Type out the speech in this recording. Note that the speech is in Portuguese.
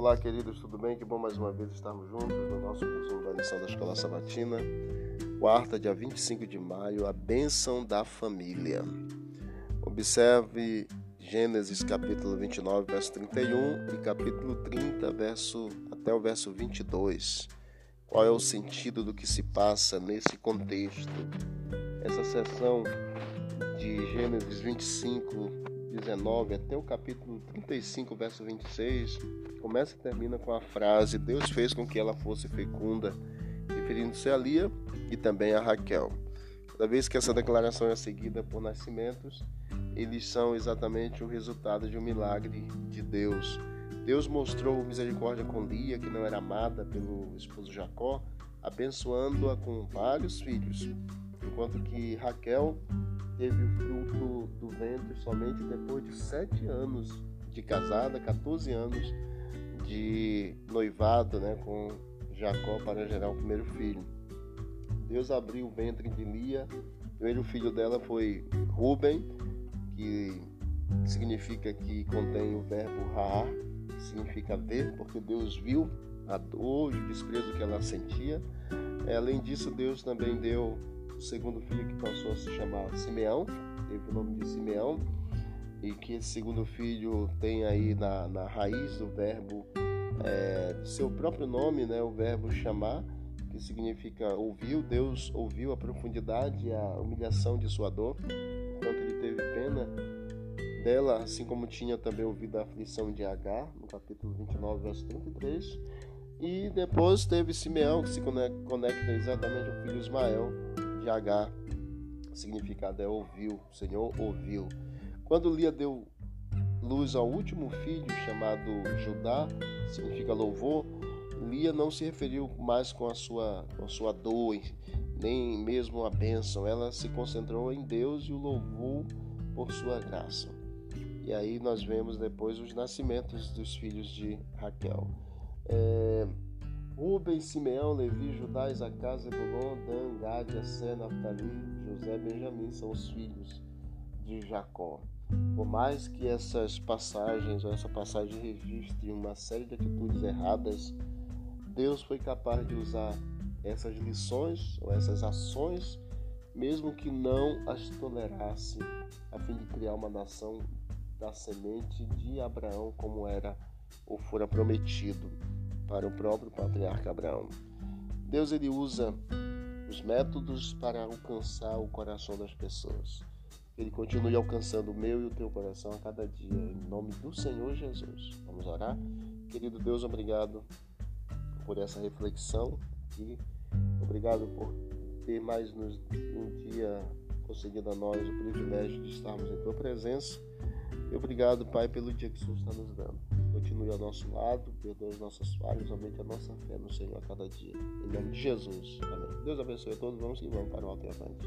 Olá, queridos, tudo bem? Que bom mais uma vez estarmos juntos no nosso resumo da lição da Escola Sabatina. Quarta, dia 25 de maio, a bênção da família. Observe Gênesis capítulo 29, verso 31 e capítulo 30, verso até o verso 22. Qual é o sentido do que se passa nesse contexto? Essa sessão de Gênesis 25 19 até o capítulo 35, verso 26, começa e termina com a frase: Deus fez com que ela fosse fecunda, referindo-se a Lia e também a Raquel. Toda vez que essa declaração é seguida por nascimentos, eles são exatamente o resultado de um milagre de Deus. Deus mostrou misericórdia com Lia, que não era amada pelo esposo Jacó, abençoando-a com vários filhos, enquanto que Raquel teve o fruto do ventre somente depois de sete anos de casada, 14 anos de noivado né, com Jacó para gerar o primeiro filho. Deus abriu o ventre de Lia, o primeiro filho dela foi Ruben, que significa que contém o verbo raar, que significa ver, porque Deus viu a dor e o desprezo que ela sentia. Além disso, Deus também deu o segundo filho que passou a se chamar Simeão, teve o nome de Simeão, e que esse segundo filho tem aí na, na raiz do verbo, é, seu próprio nome, né, o verbo chamar, que significa ouviu, Deus ouviu a profundidade e a humilhação de sua dor, enquanto ele teve pena dela, assim como tinha também ouvido a aflição de Agar, no capítulo 29, verso 33. E depois teve Simeão, que se conecta exatamente ao filho Ismael, H, o significado é ouviu, o Senhor ouviu. Quando Lia deu luz ao último filho, chamado Judá, significa louvor, Lia não se referiu mais com a sua, com a sua dor, nem mesmo a bênção. Ela se concentrou em Deus e o louvou por sua graça. E aí nós vemos depois os nascimentos dos filhos de Raquel. É, Rubem, Simeão, Levi, Judá, Isacá, Zebulon, Dan, Gad, Assé, Naftali, José Benjamim são os filhos de Jacó. Por mais que essas passagens, ou essa passagem registre uma série de atitudes erradas, Deus foi capaz de usar essas lições ou essas ações, mesmo que não as tolerasse, a fim de criar uma nação da semente de Abraão, como era ou fora prometido para o próprio patriarca Abraão. Deus ele usa os métodos para alcançar o coração das pessoas. Ele continue alcançando o meu e o teu coração a cada dia, em nome do Senhor Jesus. Vamos orar? Querido Deus, obrigado por essa reflexão e obrigado por ter mais um dia concedido a nós o privilégio de estarmos em tua presença. E obrigado, Pai, pelo dia que o Senhor está nos dando continue ao nosso lado, perdoe as nossas falhas, aumente a nossa fé no Senhor a cada dia. Em nome de Jesus. Amém. Deus abençoe a todos. Vamos que vamos para o alto e avante.